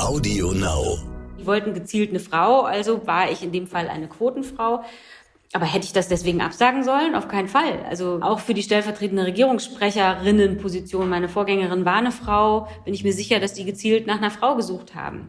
Audio Now. Die wollten gezielt eine Frau, also war ich in dem Fall eine Quotenfrau. Aber hätte ich das deswegen absagen sollen? Auf keinen Fall. Also auch für die stellvertretende Regierungssprecherinnenposition, meine Vorgängerin war eine Frau, bin ich mir sicher, dass die gezielt nach einer Frau gesucht haben.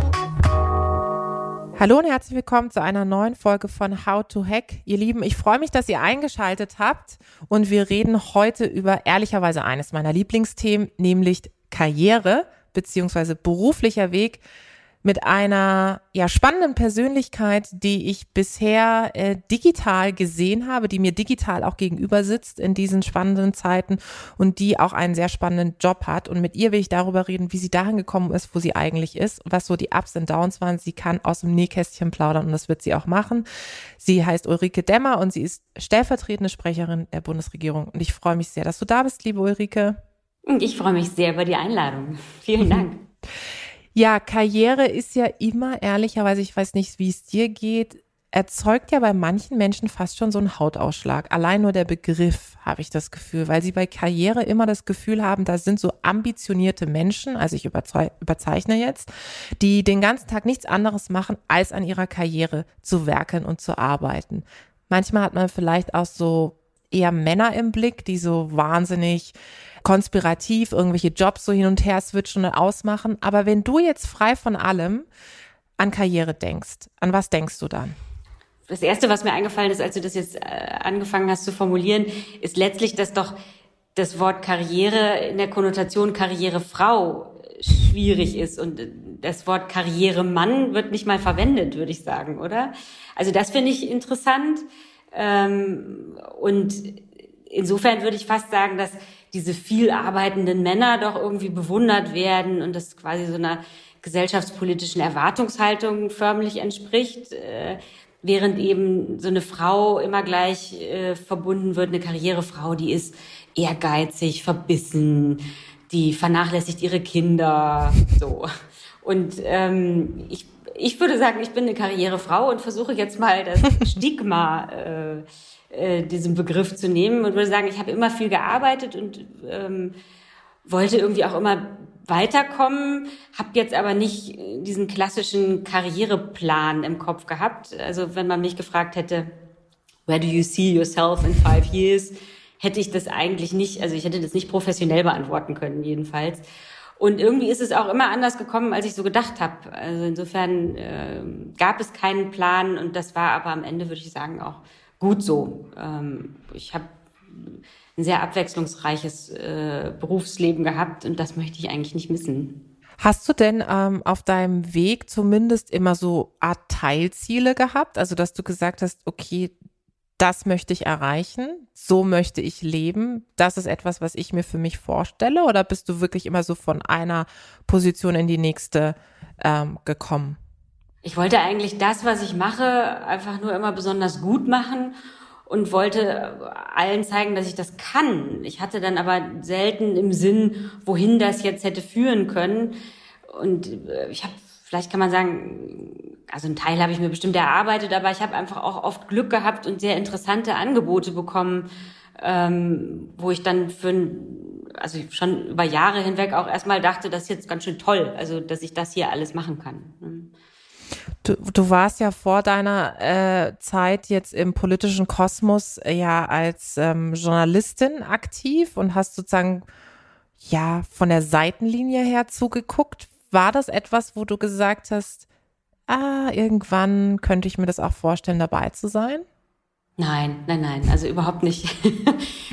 Hallo und herzlich willkommen zu einer neuen Folge von How to Hack. Ihr Lieben, ich freue mich, dass ihr eingeschaltet habt und wir reden heute über ehrlicherweise eines meiner Lieblingsthemen, nämlich Karriere beziehungsweise beruflicher Weg mit einer ja spannenden Persönlichkeit, die ich bisher äh, digital gesehen habe, die mir digital auch gegenüber sitzt in diesen spannenden Zeiten und die auch einen sehr spannenden Job hat. Und mit ihr will ich darüber reden, wie sie dahin gekommen ist, wo sie eigentlich ist, was so die Ups und Downs waren. Sie kann aus dem Nähkästchen plaudern und das wird sie auch machen. Sie heißt Ulrike Demmer und sie ist stellvertretende Sprecherin der Bundesregierung. Und ich freue mich sehr, dass du da bist, liebe Ulrike. Ich freue mich sehr über die Einladung. Vielen Dank. Ja, Karriere ist ja immer ehrlicherweise, ich weiß nicht, wie es dir geht, erzeugt ja bei manchen Menschen fast schon so einen Hautausschlag. Allein nur der Begriff habe ich das Gefühl, weil sie bei Karriere immer das Gefühl haben, da sind so ambitionierte Menschen, also ich überzeichne jetzt, die den ganzen Tag nichts anderes machen, als an ihrer Karriere zu werkeln und zu arbeiten. Manchmal hat man vielleicht auch so eher Männer im Blick, die so wahnsinnig konspirativ irgendwelche Jobs so hin und her switchen und ausmachen. Aber wenn du jetzt frei von allem an Karriere denkst, an was denkst du dann? Das erste, was mir eingefallen ist, als du das jetzt äh, angefangen hast zu formulieren, ist letztlich, dass doch das Wort Karriere in der Konnotation Karrierefrau schwierig ist und das Wort Karrieremann wird nicht mal verwendet, würde ich sagen, oder? Also das finde ich interessant ähm, und insofern würde ich fast sagen, dass diese viel arbeitenden Männer doch irgendwie bewundert werden und das quasi so einer gesellschaftspolitischen Erwartungshaltung förmlich entspricht, äh, während eben so eine Frau immer gleich äh, verbunden wird, eine Karrierefrau, die ist ehrgeizig, verbissen, die vernachlässigt ihre Kinder, so. Und ähm, ich, ich würde sagen, ich bin eine Karrierefrau und versuche jetzt mal das Stigma äh, äh, diesen Begriff zu nehmen und würde sagen, ich habe immer viel gearbeitet und ähm, wollte irgendwie auch immer weiterkommen, habe jetzt aber nicht diesen klassischen Karriereplan im Kopf gehabt. Also wenn man mich gefragt hätte, where do you see yourself in five years, hätte ich das eigentlich nicht, also ich hätte das nicht professionell beantworten können jedenfalls. Und irgendwie ist es auch immer anders gekommen, als ich so gedacht habe. Also insofern äh, gab es keinen Plan und das war aber am Ende, würde ich sagen, auch gut so. Ähm, ich habe ein sehr abwechslungsreiches äh, Berufsleben gehabt und das möchte ich eigentlich nicht missen. Hast du denn ähm, auf deinem Weg zumindest immer so Art Teilziele gehabt? Also, dass du gesagt hast, okay, das möchte ich erreichen, so möchte ich leben, das ist etwas, was ich mir für mich vorstelle? Oder bist du wirklich immer so von einer Position in die nächste ähm, gekommen? Ich wollte eigentlich das, was ich mache, einfach nur immer besonders gut machen und wollte allen zeigen, dass ich das kann. Ich hatte dann aber selten im Sinn, wohin das jetzt hätte führen können. Und äh, ich habe, vielleicht kann man sagen, also einen Teil habe ich mir bestimmt erarbeitet, aber ich habe einfach auch oft Glück gehabt und sehr interessante Angebote bekommen, ähm, wo ich dann für also schon über Jahre hinweg auch erstmal dachte, das ist jetzt ganz schön toll, also dass ich das hier alles machen kann. Du, du warst ja vor deiner äh, Zeit jetzt im politischen Kosmos äh, ja als ähm, Journalistin aktiv und hast sozusagen ja von der Seitenlinie her zugeguckt. War das etwas, wo du gesagt hast, ah, irgendwann könnte ich mir das auch vorstellen, dabei zu sein? Nein, nein, nein, also überhaupt nicht.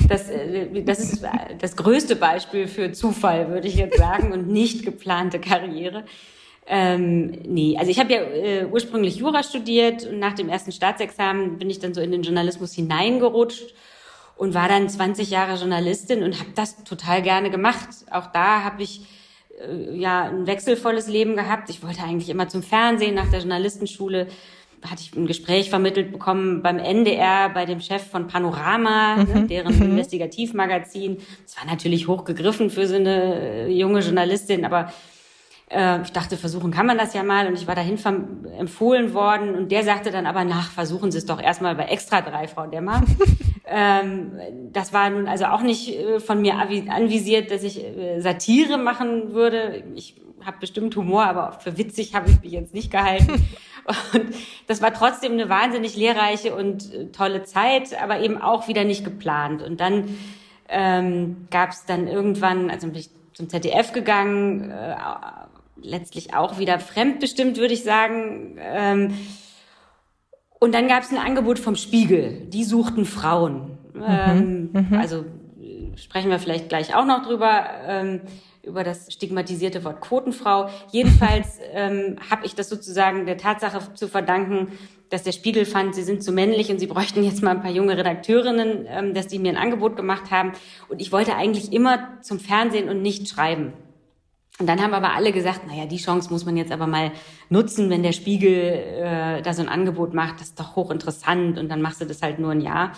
Das, äh, das ist das größte Beispiel für Zufall, würde ich jetzt sagen, und nicht geplante Karriere. Ähm, nee, also ich habe ja äh, ursprünglich Jura studiert und nach dem ersten Staatsexamen bin ich dann so in den Journalismus hineingerutscht und war dann 20 Jahre Journalistin und habe das total gerne gemacht. Auch da habe ich äh, ja ein wechselvolles Leben gehabt. Ich wollte eigentlich immer zum Fernsehen nach der Journalistenschule hatte ich ein Gespräch vermittelt bekommen beim NDR bei dem Chef von Panorama, ne, mhm. ne, deren mhm. Investigativmagazin. Das war natürlich hochgegriffen für so eine äh, junge Journalistin, aber äh, ich dachte, versuchen kann man das ja mal. Und ich war dahin empfohlen worden und der sagte dann aber, nach, versuchen Sie es doch erstmal bei Extra 3, Frau Dämmer. ähm, das war nun also auch nicht äh, von mir anvisiert, dass ich äh, Satire machen würde. Ich habe bestimmt Humor, aber für witzig habe ich mich jetzt nicht gehalten. Und das war trotzdem eine wahnsinnig lehrreiche und äh, tolle Zeit, aber eben auch wieder nicht geplant. Und dann ähm, gab es dann irgendwann, also bin ich zum ZDF gegangen, äh, letztlich auch wieder fremdbestimmt, würde ich sagen. Ähm, und dann gab es ein Angebot vom Spiegel. Die suchten Frauen. Mhm, ähm, mhm. Also äh, sprechen wir vielleicht gleich auch noch drüber. Ähm, über das stigmatisierte Wort Quotenfrau. Jedenfalls ähm, habe ich das sozusagen der Tatsache zu verdanken, dass der Spiegel fand, sie sind zu männlich und sie bräuchten jetzt mal ein paar junge Redakteurinnen, ähm, dass die mir ein Angebot gemacht haben. Und ich wollte eigentlich immer zum Fernsehen und nicht schreiben. Und dann haben aber alle gesagt, naja, die Chance muss man jetzt aber mal nutzen, wenn der Spiegel äh, da so ein Angebot macht, das ist doch hochinteressant und dann machst du das halt nur ein Jahr.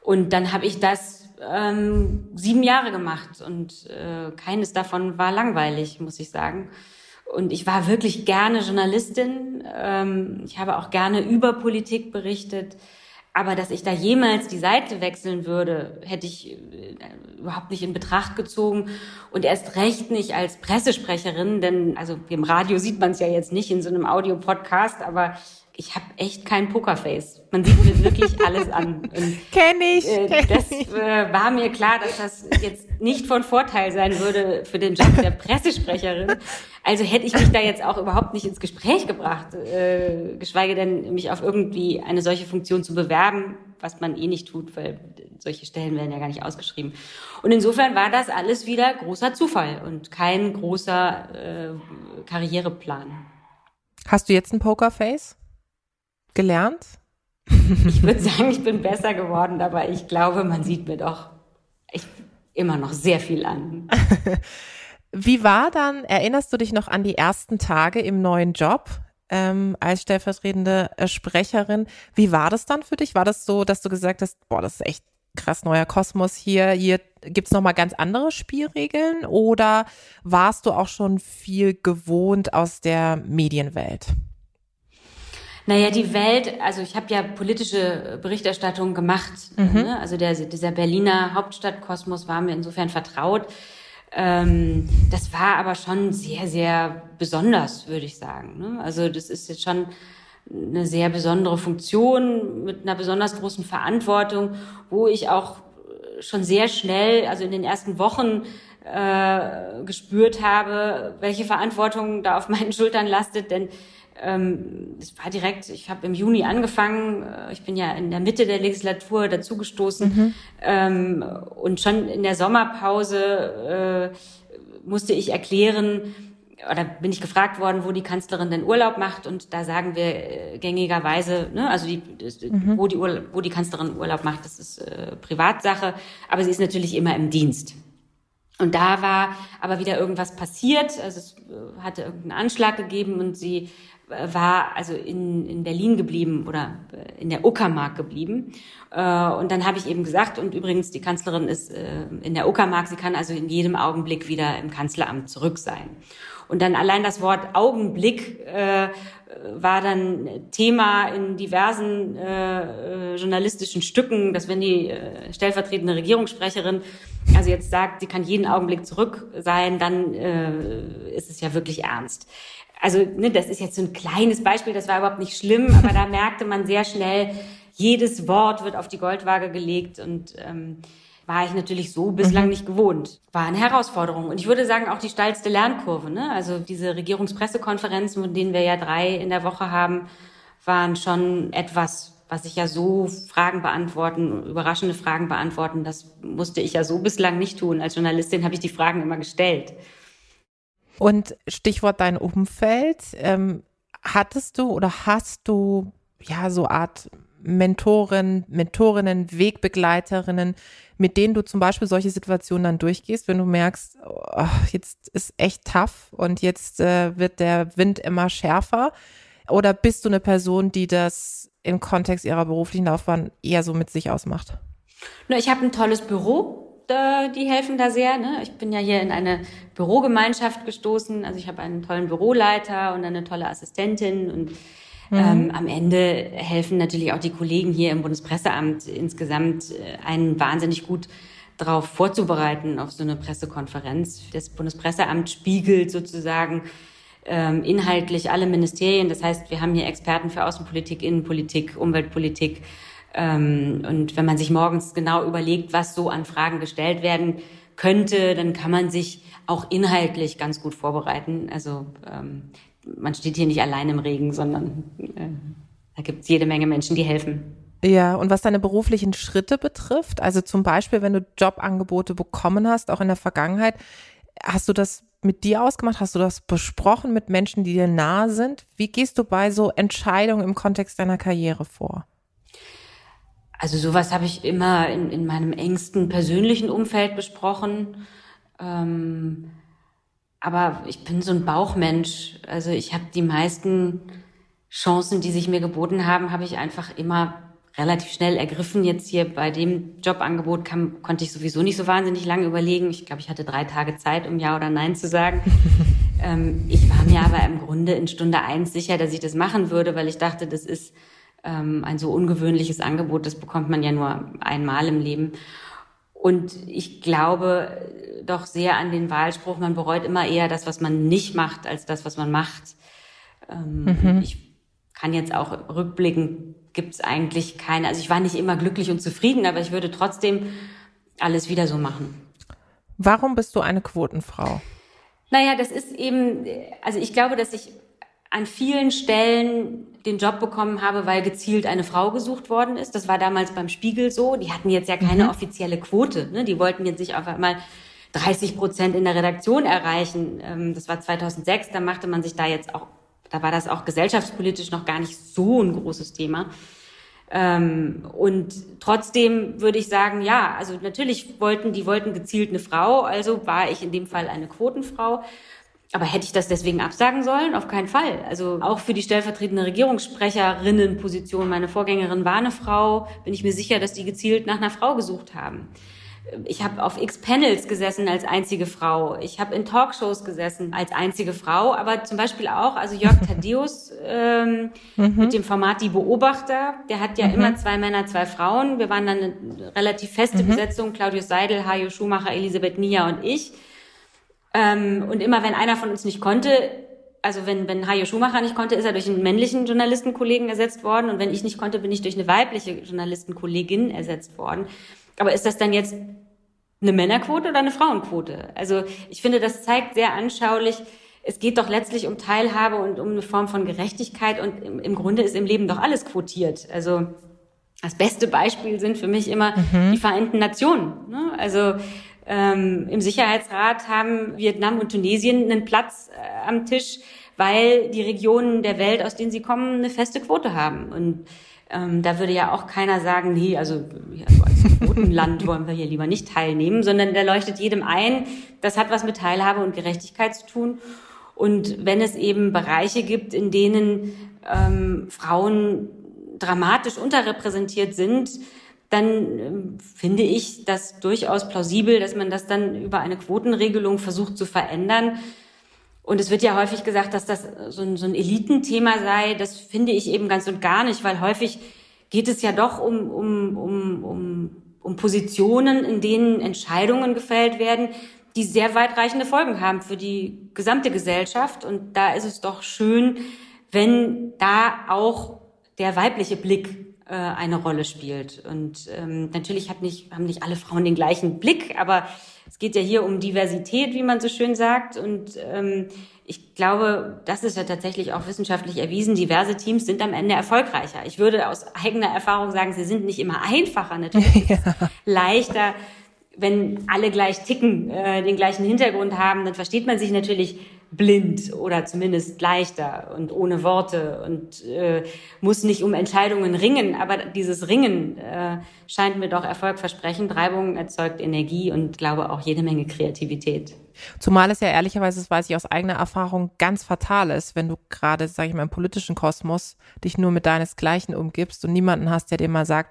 Und dann habe ich das ähm, sieben Jahre gemacht und äh, keines davon war langweilig, muss ich sagen. Und ich war wirklich gerne Journalistin. Ähm, ich habe auch gerne über Politik berichtet. Aber dass ich da jemals die Seite wechseln würde, hätte ich äh, überhaupt nicht in Betracht gezogen. Und erst recht nicht als Pressesprecherin, denn also im Radio sieht man es ja jetzt nicht in so einem Audiopodcast, aber ich habe echt kein Pokerface. Man sieht mir wirklich alles an. Und, kenn ich. Äh, kenn das äh, war mir klar, dass das jetzt nicht von Vorteil sein würde für den Job der Pressesprecherin. Also hätte ich mich da jetzt auch überhaupt nicht ins Gespräch gebracht, äh, geschweige denn mich auf irgendwie eine solche Funktion zu bewerben, was man eh nicht tut, weil solche Stellen werden ja gar nicht ausgeschrieben. Und insofern war das alles wieder großer Zufall und kein großer äh, Karriereplan. Hast du jetzt ein Pokerface? Gelernt? Ich würde sagen, ich bin besser geworden, aber ich glaube, man sieht mir doch ich, immer noch sehr viel an. Wie war dann, erinnerst du dich noch an die ersten Tage im neuen Job? Ähm, als stellvertretende äh, Sprecherin. Wie war das dann für dich? War das so, dass du gesagt hast, boah, das ist echt krass neuer Kosmos hier, hier gibt's noch mal ganz andere Spielregeln oder warst du auch schon viel gewohnt aus der Medienwelt? Naja, die Welt, also ich habe ja politische Berichterstattung gemacht. Mhm. Ne? Also der, dieser Berliner Hauptstadtkosmos war mir insofern vertraut. Ähm, das war aber schon sehr, sehr besonders, würde ich sagen. Ne? Also das ist jetzt schon eine sehr besondere Funktion mit einer besonders großen Verantwortung, wo ich auch schon sehr schnell, also in den ersten Wochen, äh, gespürt habe, welche Verantwortung da auf meinen Schultern lastet. Denn ähm, es war direkt, ich habe im Juni angefangen, äh, ich bin ja in der Mitte der Legislatur dazugestoßen mhm. ähm, und schon in der Sommerpause äh, musste ich erklären, oder bin ich gefragt worden, wo die Kanzlerin denn Urlaub macht und da sagen wir äh, gängigerweise, ne, also die, mhm. wo, die Urlaub, wo die Kanzlerin Urlaub macht, das ist äh, Privatsache, aber sie ist natürlich immer im Dienst. Und da war aber wieder irgendwas passiert, also es hatte irgendeinen Anschlag gegeben und sie war also in, in Berlin geblieben oder äh, in der Uckermark geblieben. Äh, und dann habe ich eben gesagt, und übrigens, die Kanzlerin ist äh, in der Uckermark, sie kann also in jedem Augenblick wieder im Kanzleramt zurück sein. Und dann allein das Wort Augenblick äh, war dann Thema in diversen äh, journalistischen Stücken, dass wenn die äh, stellvertretende Regierungssprecherin also jetzt sagt, sie kann jeden Augenblick zurück sein, dann äh, ist es ja wirklich ernst also ne, das ist jetzt so ein kleines Beispiel, das war überhaupt nicht schlimm, aber da merkte man sehr schnell, jedes Wort wird auf die Goldwaage gelegt und ähm, war ich natürlich so bislang mhm. nicht gewohnt. War eine Herausforderung. Und ich würde sagen, auch die steilste Lernkurve. Ne? Also diese Regierungspressekonferenzen, von denen wir ja drei in der Woche haben, waren schon etwas, was ich ja so Fragen beantworten, überraschende Fragen beantworten, das musste ich ja so bislang nicht tun. Als Journalistin habe ich die Fragen immer gestellt. Und Stichwort dein Umfeld, ähm, hattest du oder hast du ja so Art Mentoren, Mentorinnen, Wegbegleiterinnen, mit denen du zum Beispiel solche Situationen dann durchgehst, wenn du merkst, oh, jetzt ist echt tough und jetzt äh, wird der Wind immer schärfer? Oder bist du eine Person, die das im Kontext ihrer beruflichen Laufbahn eher so mit sich ausmacht? Na, ich habe ein tolles Büro. Die helfen da sehr. Ne? Ich bin ja hier in eine Bürogemeinschaft gestoßen. Also ich habe einen tollen Büroleiter und eine tolle Assistentin und Mhm. Ähm, am Ende helfen natürlich auch die Kollegen hier im Bundespresseamt insgesamt äh, einen wahnsinnig gut darauf vorzubereiten auf so eine Pressekonferenz. Das Bundespresseamt spiegelt sozusagen ähm, inhaltlich alle Ministerien. Das heißt, wir haben hier Experten für Außenpolitik, Innenpolitik, Umweltpolitik. Ähm, und wenn man sich morgens genau überlegt, was so an Fragen gestellt werden könnte, dann kann man sich auch inhaltlich ganz gut vorbereiten. Also ähm, man steht hier nicht allein im Regen, sondern äh, da gibt es jede Menge Menschen, die helfen. Ja, und was deine beruflichen Schritte betrifft, also zum Beispiel, wenn du Jobangebote bekommen hast, auch in der Vergangenheit, hast du das mit dir ausgemacht? Hast du das besprochen mit Menschen, die dir nahe sind? Wie gehst du bei so Entscheidungen im Kontext deiner Karriere vor? Also sowas habe ich immer in, in meinem engsten persönlichen Umfeld besprochen. Ähm, aber ich bin so ein Bauchmensch. Also ich habe die meisten Chancen, die sich mir geboten haben, habe ich einfach immer relativ schnell ergriffen. Jetzt hier bei dem Jobangebot kam, konnte ich sowieso nicht so wahnsinnig lange überlegen. Ich glaube, ich hatte drei Tage Zeit, um Ja oder Nein zu sagen. ähm, ich war mir aber im Grunde in Stunde eins sicher, dass ich das machen würde, weil ich dachte, das ist ähm, ein so ungewöhnliches Angebot, das bekommt man ja nur einmal im Leben. Und ich glaube doch sehr an den Wahlspruch, man bereut immer eher das, was man nicht macht, als das, was man macht. Ähm, mhm. Ich kann jetzt auch rückblicken, gibt es eigentlich keine, also ich war nicht immer glücklich und zufrieden, aber ich würde trotzdem alles wieder so machen. Warum bist du eine Quotenfrau? Naja, das ist eben, also ich glaube, dass ich an vielen Stellen den Job bekommen habe, weil gezielt eine Frau gesucht worden ist. Das war damals beim Spiegel so. Die hatten jetzt ja keine mhm. offizielle Quote. Ne? Die wollten jetzt nicht auf einmal 30 Prozent in der Redaktion erreichen. Ähm, das war 2006. Da machte man sich da jetzt auch, da war das auch gesellschaftspolitisch noch gar nicht so ein großes Thema. Ähm, und trotzdem würde ich sagen, ja, also natürlich wollten, die wollten gezielt eine Frau, also war ich in dem Fall eine Quotenfrau. Aber hätte ich das deswegen absagen sollen? Auf keinen Fall. Also auch für die stellvertretende Regierungssprecherinnenposition, meine Vorgängerin war eine Frau, bin ich mir sicher, dass die gezielt nach einer Frau gesucht haben. Ich habe auf X-Panels gesessen als einzige Frau. Ich habe in Talkshows gesessen als einzige Frau. Aber zum Beispiel auch, also Jörg Thaddeus ähm, mhm. mit dem Format Die Beobachter, der hat ja mhm. immer zwei Männer, zwei Frauen. Wir waren dann eine relativ feste mhm. Besetzung. Claudius Seidel, Hajo Schumacher, Elisabeth Nia und ich. Ähm, und immer wenn einer von uns nicht konnte, also wenn, wenn Hajo Schumacher nicht konnte, ist er durch einen männlichen Journalistenkollegen ersetzt worden. Und wenn ich nicht konnte, bin ich durch eine weibliche Journalistenkollegin ersetzt worden. Aber ist das dann jetzt eine Männerquote oder eine Frauenquote? Also ich finde, das zeigt sehr anschaulich, es geht doch letztlich um Teilhabe und um eine Form von Gerechtigkeit und im, im Grunde ist im Leben doch alles quotiert. Also das beste Beispiel sind für mich immer mhm. die Vereinten Nationen. Ne? Also ähm, Im Sicherheitsrat haben Vietnam und Tunesien einen Platz äh, am Tisch, weil die Regionen der Welt, aus denen sie kommen, eine feste Quote haben. Und ähm, da würde ja auch keiner sagen, nee, also, also als Quotenland wollen wir hier lieber nicht teilnehmen, sondern da leuchtet jedem ein, das hat was mit Teilhabe und Gerechtigkeit zu tun. Und wenn es eben Bereiche gibt, in denen ähm, Frauen dramatisch unterrepräsentiert sind, dann ähm, finde ich das durchaus plausibel, dass man das dann über eine Quotenregelung versucht zu verändern. Und es wird ja häufig gesagt, dass das so ein, so ein Elitenthema sei. Das finde ich eben ganz und gar nicht, weil häufig geht es ja doch um, um, um, um, um Positionen, in denen Entscheidungen gefällt werden, die sehr weitreichende Folgen haben für die gesamte Gesellschaft. Und da ist es doch schön, wenn da auch der weibliche Blick äh, eine Rolle spielt. Und ähm, natürlich hat nicht, haben nicht alle Frauen den gleichen Blick, aber es geht ja hier um Diversität, wie man so schön sagt. Und ähm, ich glaube, das ist ja tatsächlich auch wissenschaftlich erwiesen. Diverse Teams sind am Ende erfolgreicher. Ich würde aus eigener Erfahrung sagen, sie sind nicht immer einfacher, natürlich ja. leichter. Wenn alle gleich ticken, äh, den gleichen Hintergrund haben, dann versteht man sich natürlich blind oder zumindest leichter und ohne Worte und äh, muss nicht um Entscheidungen ringen. Aber dieses Ringen äh, scheint mir doch erfolgversprechend. Reibung erzeugt Energie und glaube auch jede Menge Kreativität. Zumal es ja ehrlicherweise, das weiß ich aus eigener Erfahrung, ganz fatal ist, wenn du gerade, sage ich mal, im politischen Kosmos dich nur mit deinesgleichen umgibst und niemanden hast, der dir mal sagt,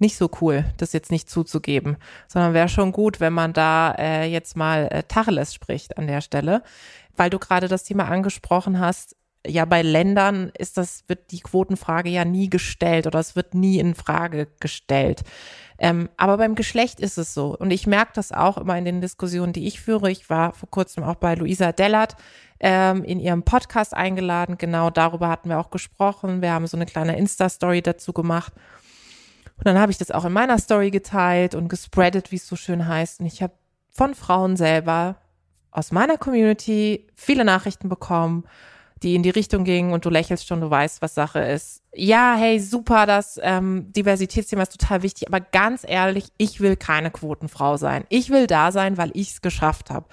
nicht so cool, das jetzt nicht zuzugeben, sondern wäre schon gut, wenn man da äh, jetzt mal äh, Tacheles spricht an der Stelle weil du gerade das Thema angesprochen hast, ja, bei Ländern ist das, wird die Quotenfrage ja nie gestellt oder es wird nie in Frage gestellt. Ähm, aber beim Geschlecht ist es so. Und ich merke das auch immer in den Diskussionen, die ich führe. Ich war vor kurzem auch bei Luisa Dellert ähm, in ihrem Podcast eingeladen. Genau darüber hatten wir auch gesprochen. Wir haben so eine kleine Insta-Story dazu gemacht. Und dann habe ich das auch in meiner Story geteilt und gespreadet, wie es so schön heißt. Und ich habe von Frauen selber aus meiner Community viele Nachrichten bekommen, die in die Richtung gingen und du lächelst schon, du weißt, was Sache ist. Ja, hey, super, das ähm, Diversitätsthema ist total wichtig, aber ganz ehrlich, ich will keine Quotenfrau sein. Ich will da sein, weil ich es geschafft habe,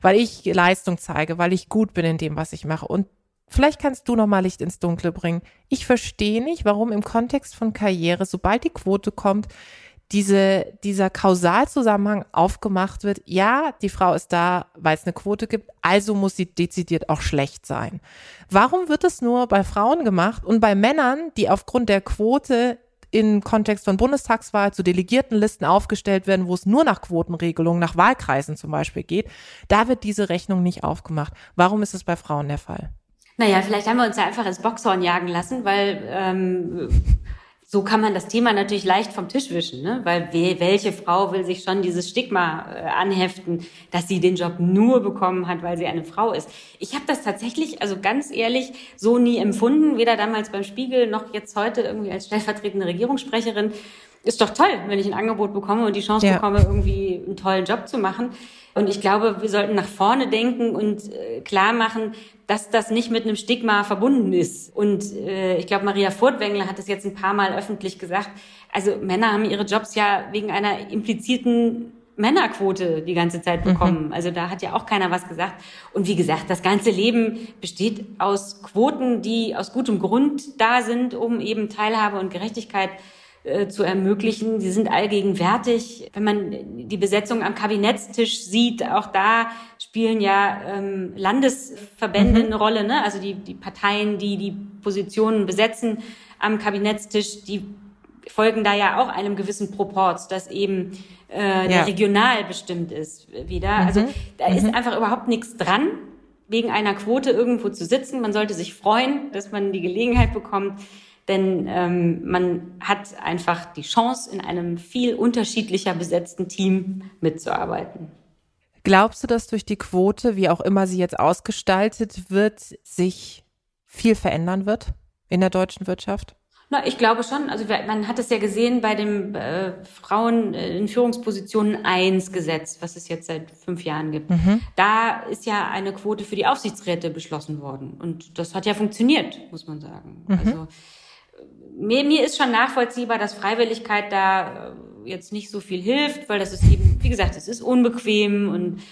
weil ich Leistung zeige, weil ich gut bin in dem, was ich mache. Und vielleicht kannst du noch mal Licht ins Dunkle bringen. Ich verstehe nicht, warum im Kontext von Karriere, sobald die Quote kommt, diese, dieser Kausalzusammenhang aufgemacht wird, ja, die Frau ist da, weil es eine Quote gibt, also muss sie dezidiert auch schlecht sein. Warum wird es nur bei Frauen gemacht und bei Männern, die aufgrund der Quote im Kontext von Bundestagswahl zu Delegiertenlisten aufgestellt werden, wo es nur nach Quotenregelungen, nach Wahlkreisen zum Beispiel geht, da wird diese Rechnung nicht aufgemacht. Warum ist es bei Frauen der Fall? Naja, vielleicht haben wir uns ja einfach ins Boxhorn jagen lassen, weil ähm, so kann man das Thema natürlich leicht vom Tisch wischen, ne? weil welche Frau will sich schon dieses Stigma äh, anheften, dass sie den Job nur bekommen hat, weil sie eine Frau ist. Ich habe das tatsächlich, also ganz ehrlich, so nie empfunden, weder damals beim Spiegel noch jetzt heute irgendwie als stellvertretende Regierungssprecherin. Ist doch toll, wenn ich ein Angebot bekomme und die Chance ja. bekomme, irgendwie einen tollen Job zu machen. Und ich glaube, wir sollten nach vorne denken und äh, klar machen, dass das nicht mit einem Stigma verbunden ist. Und äh, ich glaube, Maria Furtwängler hat es jetzt ein paar Mal öffentlich gesagt. Also Männer haben ihre Jobs ja wegen einer impliziten Männerquote die ganze Zeit mhm. bekommen. Mhm. Also da hat ja auch keiner was gesagt. Und wie gesagt, das ganze Leben besteht aus Quoten, die aus gutem Grund da sind, um eben Teilhabe und Gerechtigkeit äh, zu ermöglichen. Sie sind allgegenwärtig. Wenn man die Besetzung am Kabinettstisch sieht, auch da spielen ja ähm, Landesverbände mhm. eine Rolle. Ne? Also die, die Parteien, die die Positionen besetzen am Kabinettstisch, die folgen da ja auch einem gewissen Proports, das eben äh, ja. regional bestimmt ist wieder. Mhm. Also da mhm. ist einfach überhaupt nichts dran, wegen einer Quote irgendwo zu sitzen. Man sollte sich freuen, dass man die Gelegenheit bekommt, denn ähm, man hat einfach die Chance, in einem viel unterschiedlicher besetzten Team mitzuarbeiten. Glaubst du, dass durch die Quote, wie auch immer sie jetzt ausgestaltet wird, sich viel verändern wird in der deutschen Wirtschaft? Na, ich glaube schon. Also man hat es ja gesehen bei dem äh, Frauen in Führungspositionen 1 Gesetz, was es jetzt seit fünf Jahren gibt. Mhm. Da ist ja eine Quote für die Aufsichtsräte beschlossen worden. Und das hat ja funktioniert, muss man sagen. Mhm. Also mir, mir ist schon nachvollziehbar, dass Freiwilligkeit da äh, jetzt nicht so viel hilft, weil das ist eben, wie gesagt, es ist unbequem und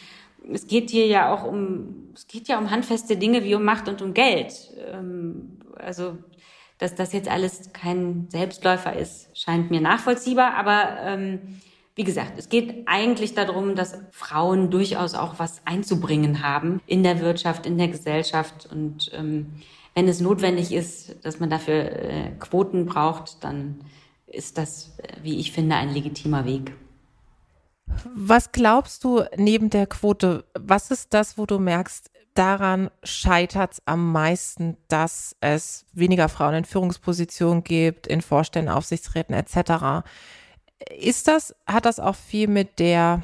es geht hier ja auch um, es geht ja um handfeste Dinge wie um Macht und um Geld. Ähm, also, dass das jetzt alles kein Selbstläufer ist, scheint mir nachvollziehbar, aber ähm, wie gesagt, es geht eigentlich darum, dass Frauen durchaus auch was einzubringen haben in der Wirtschaft, in der Gesellschaft und ähm, wenn es notwendig ist, dass man dafür äh, Quoten braucht, dann ist das, äh, wie ich finde, ein legitimer Weg. Was glaubst du neben der Quote, was ist das, wo du merkst, daran scheitert es am meisten, dass es weniger Frauen in Führungspositionen gibt, in Vorständen, Aufsichtsräten etc. Ist das, hat das auch viel mit der,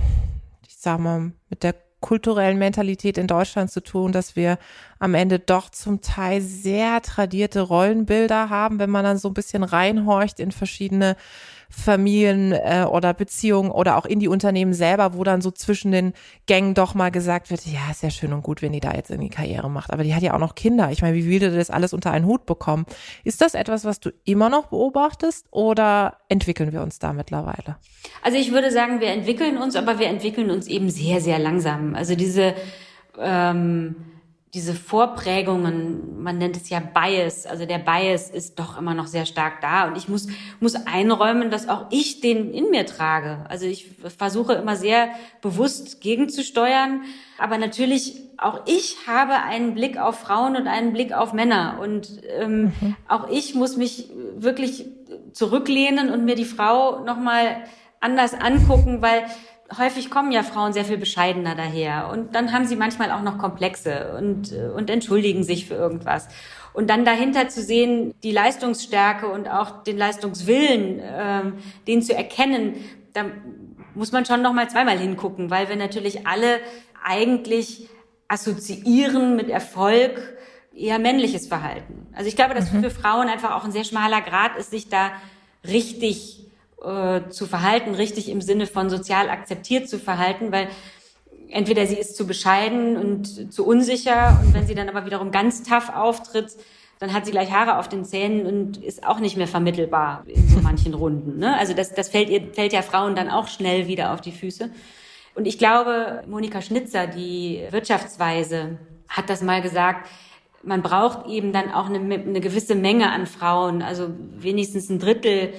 ich sag mal, mit der kulturellen Mentalität in Deutschland zu tun, dass wir am Ende doch zum Teil sehr tradierte Rollenbilder haben, wenn man dann so ein bisschen reinhorcht in verschiedene Familien äh, oder Beziehungen oder auch in die Unternehmen selber, wo dann so zwischen den Gängen doch mal gesagt wird, ja, ist ja schön und gut, wenn die da jetzt irgendwie Karriere macht, aber die hat ja auch noch Kinder. Ich meine, wie will du das alles unter einen Hut bekommen? Ist das etwas, was du immer noch beobachtest oder entwickeln wir uns da mittlerweile? Also ich würde sagen, wir entwickeln uns, aber wir entwickeln uns eben sehr, sehr langsam. Also diese ähm diese Vorprägungen, man nennt es ja Bias, also der Bias ist doch immer noch sehr stark da und ich muss, muss einräumen, dass auch ich den in mir trage. Also ich versuche immer sehr bewusst gegenzusteuern, aber natürlich auch ich habe einen Blick auf Frauen und einen Blick auf Männer und ähm, mhm. auch ich muss mich wirklich zurücklehnen und mir die Frau nochmal anders angucken, weil häufig kommen ja Frauen sehr viel bescheidener daher und dann haben sie manchmal auch noch Komplexe und, und entschuldigen sich für irgendwas. Und dann dahinter zu sehen, die Leistungsstärke und auch den Leistungswillen, ähm, den zu erkennen, da muss man schon noch mal zweimal hingucken, weil wir natürlich alle eigentlich assoziieren mit Erfolg eher männliches Verhalten. Also ich glaube, dass mhm. für Frauen einfach auch ein sehr schmaler Grad ist, sich da richtig äh, zu verhalten, richtig im Sinne von sozial akzeptiert zu verhalten, weil entweder sie ist zu bescheiden und zu unsicher und wenn sie dann aber wiederum ganz tough auftritt, dann hat sie gleich Haare auf den Zähnen und ist auch nicht mehr vermittelbar in so manchen Runden. Ne? Also das, das fällt, ihr, fällt ja Frauen dann auch schnell wieder auf die Füße. Und ich glaube, Monika Schnitzer, die Wirtschaftsweise, hat das mal gesagt, man braucht eben dann auch eine, eine gewisse Menge an Frauen, also wenigstens ein Drittel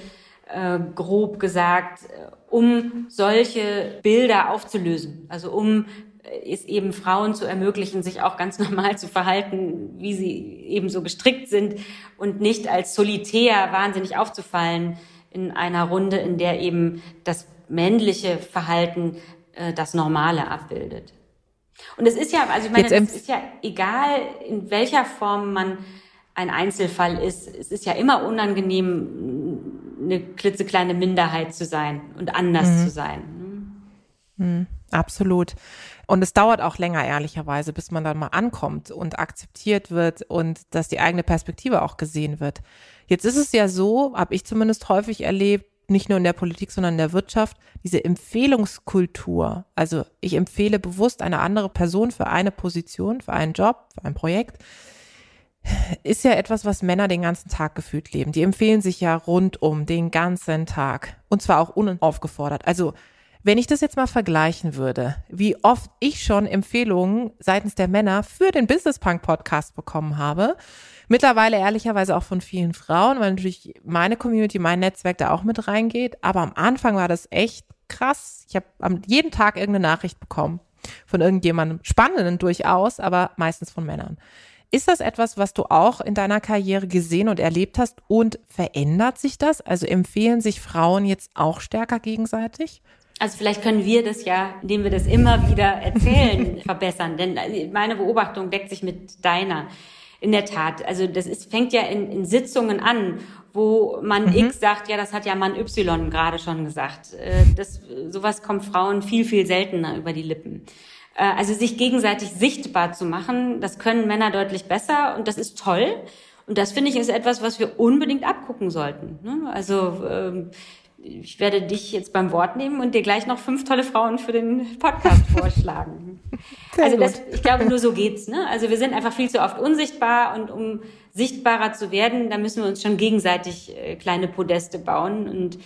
äh, grob gesagt, äh, um solche Bilder aufzulösen. Also um äh, es eben Frauen zu ermöglichen, sich auch ganz normal zu verhalten, wie sie eben so gestrickt sind und nicht als solitär wahnsinnig aufzufallen in einer Runde, in der eben das männliche Verhalten äh, das Normale abbildet. Und es ist ja, also ich meine, es ist ja egal, in welcher Form man ein Einzelfall ist. Es ist ja immer unangenehm, eine klitzekleine Minderheit zu sein und anders mhm. zu sein. Mhm. Absolut. Und es dauert auch länger, ehrlicherweise, bis man dann mal ankommt und akzeptiert wird und dass die eigene Perspektive auch gesehen wird. Jetzt ist es ja so, habe ich zumindest häufig erlebt, nicht nur in der Politik, sondern in der Wirtschaft, diese Empfehlungskultur. Also ich empfehle bewusst eine andere Person für eine Position, für einen Job, für ein Projekt ist ja etwas, was Männer den ganzen Tag gefühlt leben. Die empfehlen sich ja rundum den ganzen Tag und zwar auch unaufgefordert. Also wenn ich das jetzt mal vergleichen würde, wie oft ich schon Empfehlungen seitens der Männer für den Business Punk Podcast bekommen habe, mittlerweile ehrlicherweise auch von vielen Frauen, weil natürlich meine Community, mein Netzwerk da auch mit reingeht. Aber am Anfang war das echt krass. Ich habe jeden Tag irgendeine Nachricht bekommen von irgendjemandem, spannenden durchaus, aber meistens von Männern. Ist das etwas, was du auch in deiner Karriere gesehen und erlebt hast und verändert sich das? Also empfehlen sich Frauen jetzt auch stärker gegenseitig? Also vielleicht können wir das ja, indem wir das immer wieder erzählen, verbessern. Denn meine Beobachtung deckt sich mit deiner. In der Tat. Also das ist, fängt ja in, in Sitzungen an, wo man mhm. X sagt, ja, das hat ja Mann Y gerade schon gesagt. Äh, das, sowas kommt Frauen viel, viel seltener über die Lippen. Äh, also sich gegenseitig sichtbar zu machen, das können Männer deutlich besser und das ist toll. Und das finde ich ist etwas, was wir unbedingt abgucken sollten. Ne? Also ähm, ich werde dich jetzt beim Wort nehmen und dir gleich noch fünf tolle Frauen für den Podcast vorschlagen. also das, ich glaube, nur so geht's. Ne? Also wir sind einfach viel zu oft unsichtbar und um sichtbarer zu werden, da müssen wir uns schon gegenseitig äh, kleine Podeste bauen und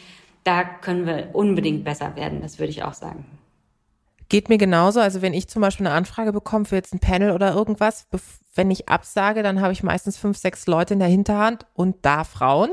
da können wir unbedingt besser werden. Das würde ich auch sagen. Geht mir genauso. Also wenn ich zum Beispiel eine Anfrage bekomme für jetzt ein Panel oder irgendwas, wenn ich absage, dann habe ich meistens fünf, sechs Leute in der Hinterhand und da Frauen,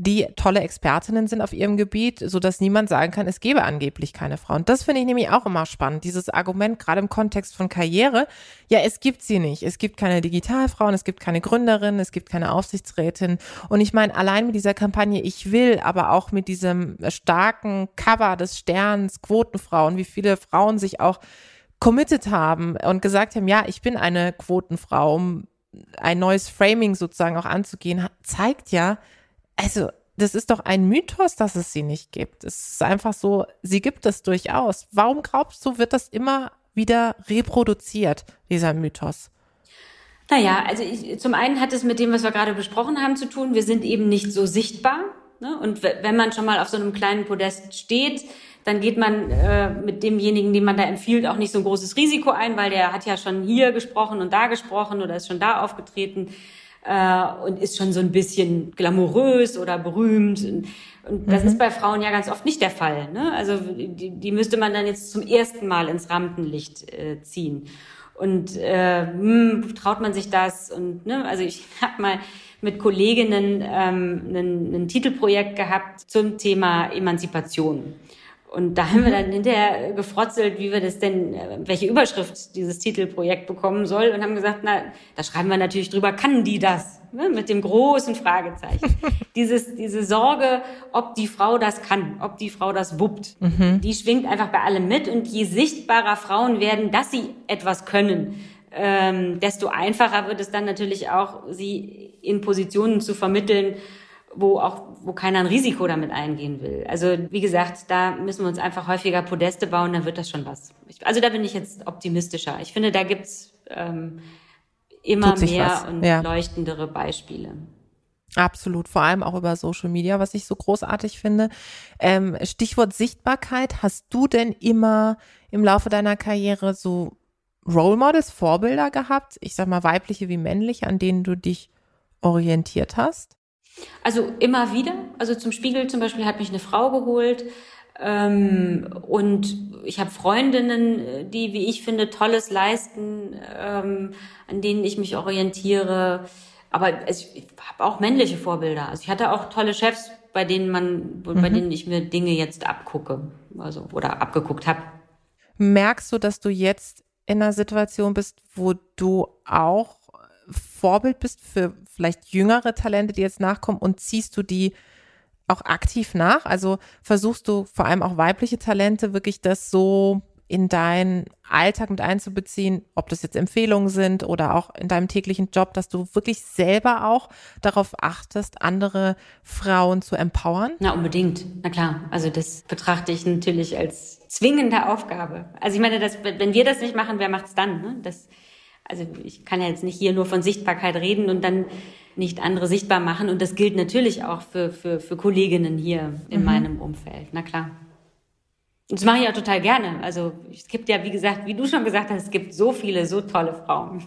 die tolle Expertinnen sind auf ihrem Gebiet, so dass niemand sagen kann, es gäbe angeblich keine Frauen. Das finde ich nämlich auch immer spannend. Dieses Argument, gerade im Kontext von Karriere. Ja, es gibt sie nicht. Es gibt keine Digitalfrauen, es gibt keine Gründerin, es gibt keine Aufsichtsrätin. Und ich meine, allein mit dieser Kampagne Ich will, aber auch mit diesem starken Cover des Sterns, Quotenfrauen, wie viele Frauen sich auch committed haben und gesagt haben, ja, ich bin eine Quotenfrau, um ein neues Framing sozusagen auch anzugehen, zeigt ja, also das ist doch ein Mythos, dass es sie nicht gibt. Es ist einfach so, sie gibt es durchaus. Warum glaubst du, wird das immer wieder reproduziert, dieser Mythos? Naja, also ich, zum einen hat es mit dem, was wir gerade besprochen haben, zu tun. Wir sind eben nicht so sichtbar. Ne? Und wenn man schon mal auf so einem kleinen Podest steht, dann geht man äh, mit demjenigen, den man da empfiehlt, auch nicht so ein großes Risiko ein, weil der hat ja schon hier gesprochen und da gesprochen oder ist schon da aufgetreten äh, und ist schon so ein bisschen glamourös oder berühmt. Und das mhm. ist bei Frauen ja ganz oft nicht der Fall. Ne? Also die, die müsste man dann jetzt zum ersten Mal ins Rampenlicht äh, ziehen. Und äh, hm, traut man sich das? Und ne, also ich habe mal mit Kolleginnen ähm, ein, ein Titelprojekt gehabt zum Thema Emanzipation. Und da haben wir dann hinterher gefrotzelt, wie wir das denn, äh, welche Überschrift dieses Titelprojekt bekommen soll und haben gesagt, na, da schreiben wir natürlich drüber, kann die das? Ne, mit dem großen Fragezeichen. Dieses, diese Sorge, ob die Frau das kann, ob die Frau das wuppt, mhm. die schwingt einfach bei allem mit. Und je sichtbarer Frauen werden, dass sie etwas können, ähm, desto einfacher wird es dann natürlich auch, sie in Positionen zu vermitteln, wo auch, wo keiner ein Risiko damit eingehen will. Also wie gesagt, da müssen wir uns einfach häufiger Podeste bauen, dann wird das schon was. Also da bin ich jetzt optimistischer. Ich finde, da gibt's ähm, immer mehr was. und ja. leuchtendere Beispiele. Absolut, vor allem auch über Social Media, was ich so großartig finde. Ähm, Stichwort Sichtbarkeit, hast du denn immer im Laufe deiner Karriere so Role Models, Vorbilder gehabt, ich sag mal weibliche wie männliche, an denen du dich orientiert hast? Also immer wieder. Also zum Spiegel zum Beispiel hat mich eine Frau geholt. Ähm, und ich habe Freundinnen, die, wie ich finde, Tolles leisten, ähm, an denen ich mich orientiere. Aber es, ich habe auch männliche Vorbilder. Also ich hatte auch tolle Chefs, bei denen man, mhm. bei denen ich mir Dinge jetzt abgucke, also oder abgeguckt habe. Merkst du, dass du jetzt in einer Situation bist, wo du auch Vorbild bist für vielleicht jüngere Talente, die jetzt nachkommen und ziehst du die auch aktiv nach? Also versuchst du vor allem auch weibliche Talente wirklich das so in deinen Alltag mit einzubeziehen, ob das jetzt Empfehlungen sind oder auch in deinem täglichen Job, dass du wirklich selber auch darauf achtest, andere Frauen zu empowern? Na, unbedingt. Na klar. Also das betrachte ich natürlich als zwingende Aufgabe. Also ich meine, das, wenn wir das nicht machen, wer macht's dann? Ne? Das, also ich kann ja jetzt nicht hier nur von Sichtbarkeit reden und dann nicht andere sichtbar machen. Und das gilt natürlich auch für, für, für Kolleginnen hier in mhm. meinem Umfeld. Na klar. Und das mache ich auch total gerne. Also es gibt ja, wie gesagt, wie du schon gesagt hast, es gibt so viele, so tolle Frauen.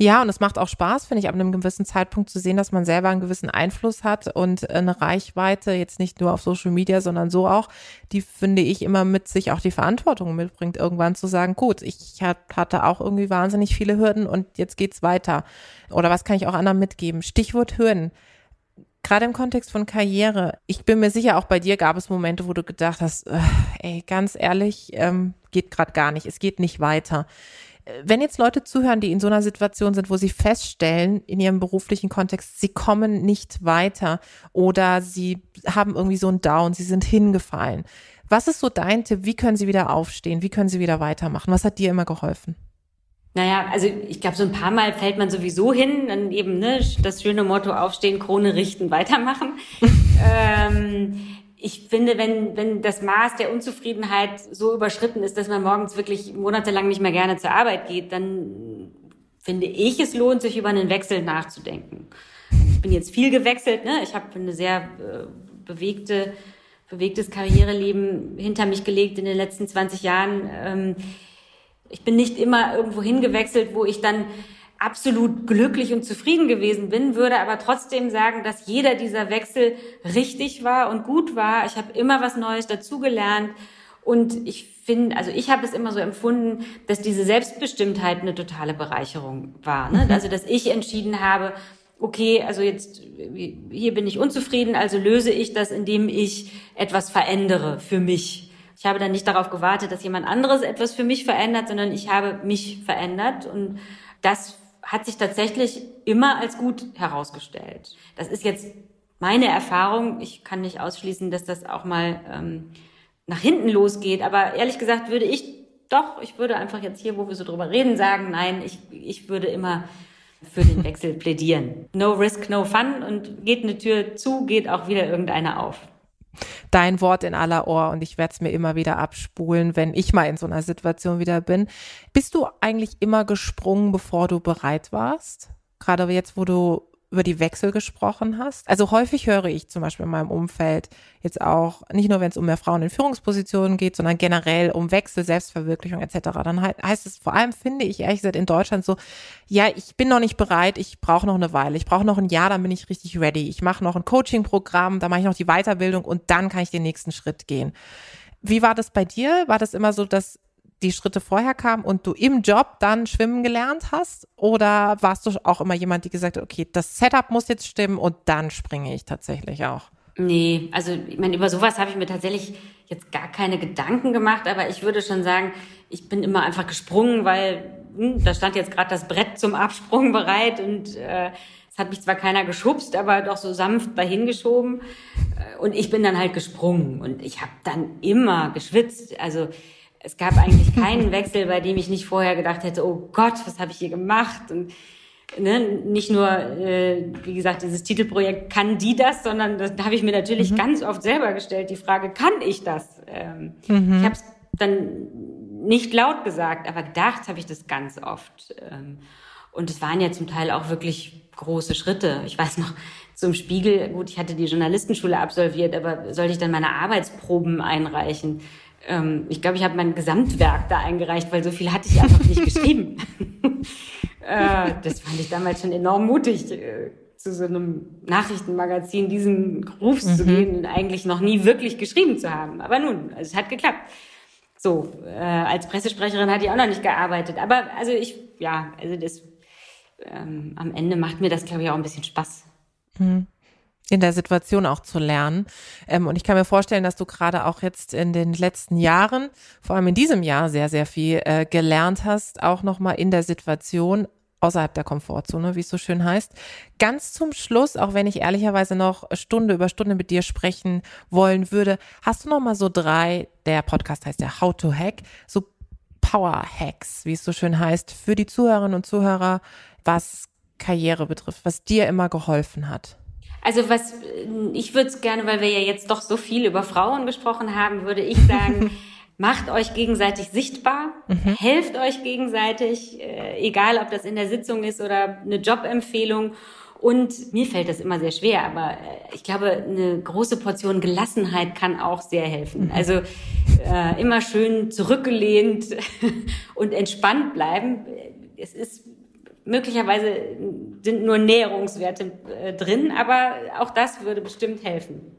Ja, und es macht auch Spaß, finde ich, ab einem gewissen Zeitpunkt zu sehen, dass man selber einen gewissen Einfluss hat und eine Reichweite, jetzt nicht nur auf Social Media, sondern so auch, die finde ich immer mit sich auch die Verantwortung mitbringt, irgendwann zu sagen, gut, ich hatte auch irgendwie wahnsinnig viele Hürden und jetzt geht's weiter. Oder was kann ich auch anderen mitgeben? Stichwort Hürden gerade im Kontext von Karriere, ich bin mir sicher, auch bei dir gab es Momente, wo du gedacht hast, äh, ey, ganz ehrlich, ähm, geht gerade gar nicht, es geht nicht weiter wenn jetzt Leute zuhören, die in so einer Situation sind, wo sie feststellen in ihrem beruflichen Kontext, sie kommen nicht weiter oder sie haben irgendwie so einen Down, sie sind hingefallen. Was ist so dein Tipp? Wie können sie wieder aufstehen? Wie können sie wieder weitermachen? Was hat dir immer geholfen? Naja, also ich glaube, so ein paar Mal fällt man sowieso hin, dann eben ne, das schöne Motto aufstehen, Krone richten, weitermachen. ähm, ich finde, wenn, wenn das Maß der Unzufriedenheit so überschritten ist, dass man morgens wirklich monatelang nicht mehr gerne zur Arbeit geht, dann finde ich, es lohnt sich, über einen Wechsel nachzudenken. Ich bin jetzt viel gewechselt, ne? ich habe eine sehr äh, bewegte, bewegtes Karriereleben hinter mich gelegt in den letzten 20 Jahren. Ähm, ich bin nicht immer irgendwo hingewechselt, wo ich dann absolut glücklich und zufrieden gewesen bin, würde aber trotzdem sagen, dass jeder dieser Wechsel richtig war und gut war. Ich habe immer was Neues dazugelernt und ich finde, also ich habe es immer so empfunden, dass diese Selbstbestimmtheit eine totale Bereicherung war. Ne? Mhm. Also dass ich entschieden habe, okay, also jetzt hier bin ich unzufrieden, also löse ich das, indem ich etwas verändere für mich. Ich habe dann nicht darauf gewartet, dass jemand anderes etwas für mich verändert, sondern ich habe mich verändert und das hat sich tatsächlich immer als gut herausgestellt. Das ist jetzt meine Erfahrung. Ich kann nicht ausschließen, dass das auch mal ähm, nach hinten losgeht. Aber ehrlich gesagt würde ich doch, ich würde einfach jetzt hier, wo wir so drüber reden, sagen, nein, ich, ich würde immer für den Wechsel plädieren. No risk, no fun und geht eine Tür zu, geht auch wieder irgendeine auf dein Wort in aller Ohr und ich werde es mir immer wieder abspulen, wenn ich mal in so einer Situation wieder bin. Bist du eigentlich immer gesprungen, bevor du bereit warst? Gerade jetzt, wo du über die Wechsel gesprochen hast. Also häufig höre ich zum Beispiel in meinem Umfeld jetzt auch, nicht nur wenn es um mehr Frauen in Führungspositionen geht, sondern generell um Wechsel, Selbstverwirklichung etc. Dann heißt es vor allem, finde ich ehrlich gesagt in Deutschland so, ja, ich bin noch nicht bereit, ich brauche noch eine Weile, ich brauche noch ein Jahr, dann bin ich richtig ready. Ich mache noch ein Coaching-Programm, dann mache ich noch die Weiterbildung und dann kann ich den nächsten Schritt gehen. Wie war das bei dir? War das immer so, dass die Schritte vorher kamen und du im Job dann schwimmen gelernt hast? Oder warst du auch immer jemand, die gesagt hat, okay, das Setup muss jetzt stimmen und dann springe ich tatsächlich auch? Nee, also ich meine, über sowas habe ich mir tatsächlich jetzt gar keine Gedanken gemacht, aber ich würde schon sagen, ich bin immer einfach gesprungen, weil hm, da stand jetzt gerade das Brett zum Absprung bereit und äh, es hat mich zwar keiner geschubst, aber doch so sanft dahin geschoben äh, und ich bin dann halt gesprungen und ich habe dann immer geschwitzt, also es gab eigentlich keinen Wechsel, bei dem ich nicht vorher gedacht hätte, oh Gott, was habe ich hier gemacht und ne, nicht nur, äh, wie gesagt, dieses Titelprojekt, kann die das, sondern das habe ich mir natürlich mhm. ganz oft selber gestellt, die Frage, kann ich das? Ähm, mhm. Ich habe es dann nicht laut gesagt, aber gedacht habe ich das ganz oft. Ähm, und es waren ja zum Teil auch wirklich große Schritte. Ich weiß noch, zum Spiegel, gut, ich hatte die Journalistenschule absolviert, aber sollte ich dann meine Arbeitsproben einreichen? Ähm, ich glaube, ich habe mein Gesamtwerk da eingereicht, weil so viel hatte ich einfach nicht geschrieben. äh, das fand ich damals schon enorm mutig, äh, zu so einem Nachrichtenmagazin diesen Rufs mhm. zu gehen und eigentlich noch nie wirklich geschrieben zu haben. Aber nun, also es hat geklappt. So, äh, als Pressesprecherin hatte ich auch noch nicht gearbeitet. Aber also ich, ja, also das ähm, am Ende macht mir das, glaube ich, auch ein bisschen Spaß. Mhm in der Situation auch zu lernen. Ähm, und ich kann mir vorstellen, dass du gerade auch jetzt in den letzten Jahren, vor allem in diesem Jahr, sehr, sehr viel äh, gelernt hast, auch nochmal in der Situation außerhalb der Komfortzone, wie es so schön heißt. Ganz zum Schluss, auch wenn ich ehrlicherweise noch Stunde über Stunde mit dir sprechen wollen würde, hast du nochmal so drei, der Podcast heißt ja How to Hack, so Power Hacks, wie es so schön heißt, für die Zuhörerinnen und Zuhörer, was Karriere betrifft, was dir immer geholfen hat. Also was ich würde es gerne, weil wir ja jetzt doch so viel über Frauen gesprochen haben, würde ich sagen, macht euch gegenseitig sichtbar, mhm. helft euch gegenseitig, äh, egal ob das in der Sitzung ist oder eine Jobempfehlung. Und mir fällt das immer sehr schwer, aber äh, ich glaube, eine große Portion Gelassenheit kann auch sehr helfen. Mhm. Also äh, immer schön zurückgelehnt und entspannt bleiben. Es ist möglicherweise sind nur Näherungswerte äh, drin, aber auch das würde bestimmt helfen.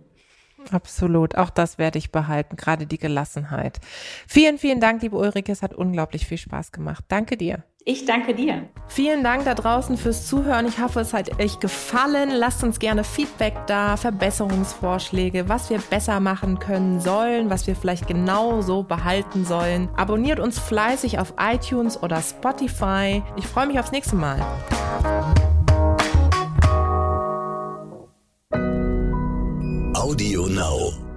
Absolut, auch das werde ich behalten, gerade die Gelassenheit. Vielen, vielen Dank, liebe Ulrike, es hat unglaublich viel Spaß gemacht. Danke dir. Ich danke dir. Vielen Dank da draußen fürs Zuhören. Ich hoffe, es hat euch gefallen. Lasst uns gerne Feedback da, Verbesserungsvorschläge, was wir besser machen können sollen, was wir vielleicht genau so behalten sollen. Abonniert uns fleißig auf iTunes oder Spotify. Ich freue mich aufs nächste Mal. Audio Now.